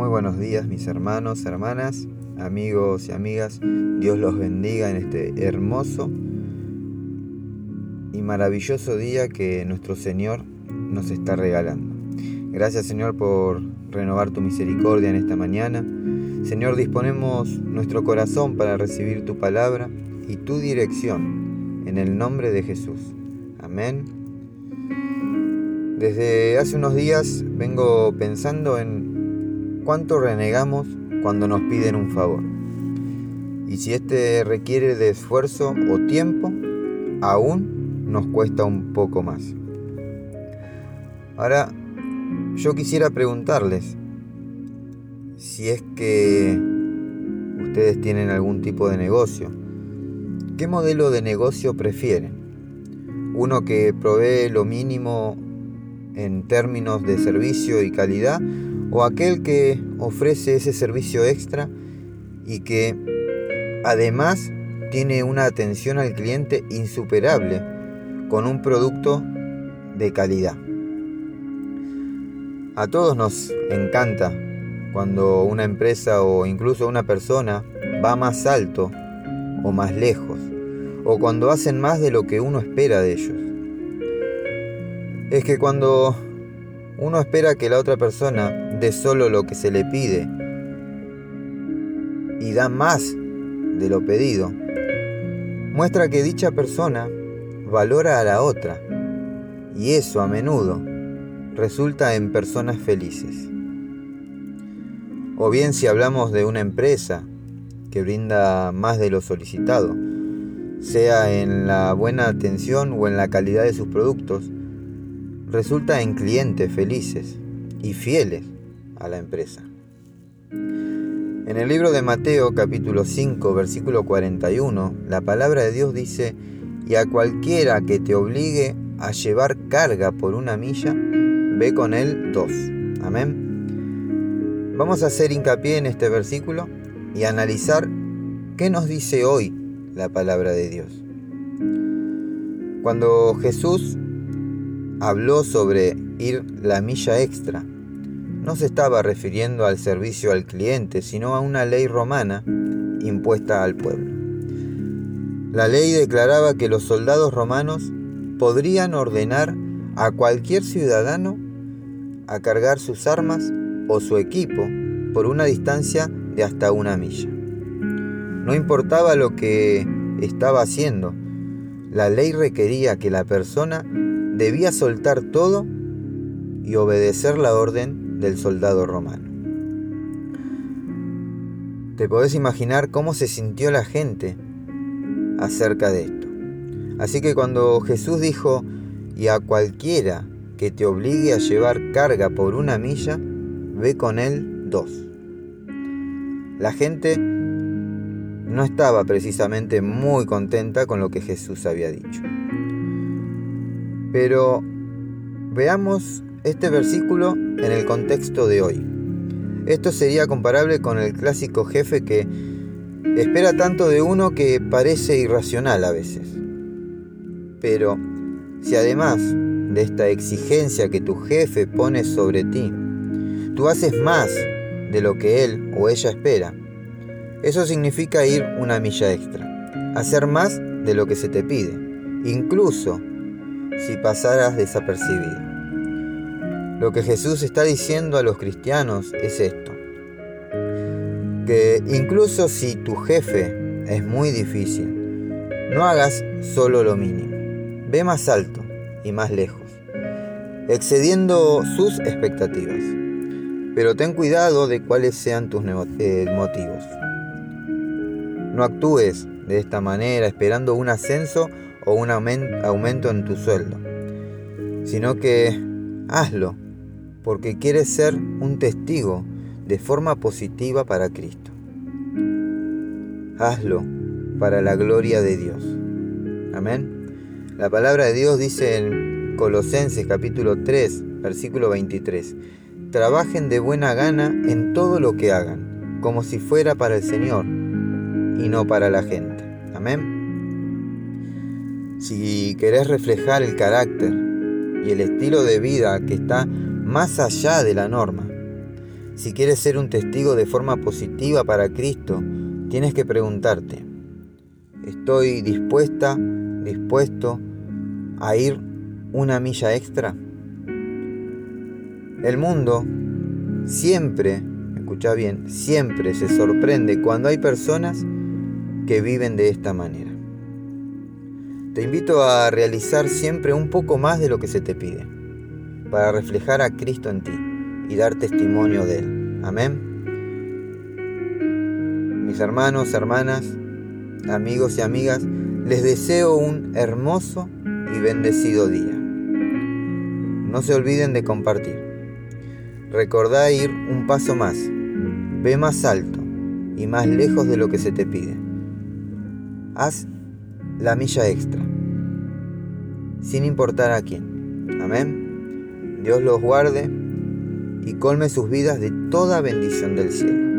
Muy buenos días mis hermanos, hermanas, amigos y amigas. Dios los bendiga en este hermoso y maravilloso día que nuestro Señor nos está regalando. Gracias Señor por renovar tu misericordia en esta mañana. Señor, disponemos nuestro corazón para recibir tu palabra y tu dirección en el nombre de Jesús. Amén. Desde hace unos días vengo pensando en cuánto renegamos cuando nos piden un favor. Y si este requiere de esfuerzo o tiempo, aún nos cuesta un poco más. Ahora, yo quisiera preguntarles si es que ustedes tienen algún tipo de negocio. ¿Qué modelo de negocio prefieren? ¿Uno que provee lo mínimo en términos de servicio y calidad o aquel que ofrece ese servicio extra y que además tiene una atención al cliente insuperable con un producto de calidad. A todos nos encanta cuando una empresa o incluso una persona va más alto o más lejos, o cuando hacen más de lo que uno espera de ellos es que cuando uno espera que la otra persona dé solo lo que se le pide y da más de lo pedido, muestra que dicha persona valora a la otra y eso a menudo resulta en personas felices. O bien si hablamos de una empresa que brinda más de lo solicitado, sea en la buena atención o en la calidad de sus productos, resulta en clientes felices y fieles a la empresa. En el libro de Mateo capítulo 5 versículo 41, la palabra de Dios dice, y a cualquiera que te obligue a llevar carga por una milla, ve con él dos. Amén. Vamos a hacer hincapié en este versículo y analizar qué nos dice hoy la palabra de Dios. Cuando Jesús habló sobre ir la milla extra, no se estaba refiriendo al servicio al cliente, sino a una ley romana impuesta al pueblo. La ley declaraba que los soldados romanos podrían ordenar a cualquier ciudadano a cargar sus armas o su equipo por una distancia de hasta una milla. No importaba lo que estaba haciendo, la ley requería que la persona debía soltar todo y obedecer la orden del soldado romano. Te podés imaginar cómo se sintió la gente acerca de esto. Así que cuando Jesús dijo, y a cualquiera que te obligue a llevar carga por una milla, ve con él dos. La gente no estaba precisamente muy contenta con lo que Jesús había dicho. Pero veamos este versículo en el contexto de hoy. Esto sería comparable con el clásico jefe que espera tanto de uno que parece irracional a veces. Pero si además de esta exigencia que tu jefe pone sobre ti, tú haces más de lo que él o ella espera, eso significa ir una milla extra, hacer más de lo que se te pide, incluso si pasaras desapercibido. Lo que Jesús está diciendo a los cristianos es esto, que incluso si tu jefe es muy difícil, no hagas solo lo mínimo, ve más alto y más lejos, excediendo sus expectativas. Pero ten cuidado de cuáles sean tus eh, motivos. No actúes de esta manera esperando un ascenso o un aumento en tu sueldo, sino que hazlo porque quieres ser un testigo de forma positiva para Cristo. Hazlo para la gloria de Dios. Amén. La palabra de Dios dice en Colosenses capítulo 3, versículo 23, trabajen de buena gana en todo lo que hagan, como si fuera para el Señor y no para la gente. Amén. Si querés reflejar el carácter y el estilo de vida que está más allá de la norma, Si quieres ser un testigo de forma positiva para Cristo, tienes que preguntarte, ¿estoy dispuesta, dispuesto a ir una milla extra? El mundo siempre, escucha bien, siempre se sorprende cuando hay personas que viven de esta manera. Te invito a realizar siempre un poco más de lo que se te pide, para reflejar a Cristo en ti y dar testimonio de Él. Amén. Mis hermanos, hermanas, amigos y amigas, les deseo un hermoso y bendecido día. No se olviden de compartir. Recordá ir un paso más. Ve más alto y más lejos de lo que se te pide. Haz la milla extra, sin importar a quién. Amén. Dios los guarde y colme sus vidas de toda bendición del cielo.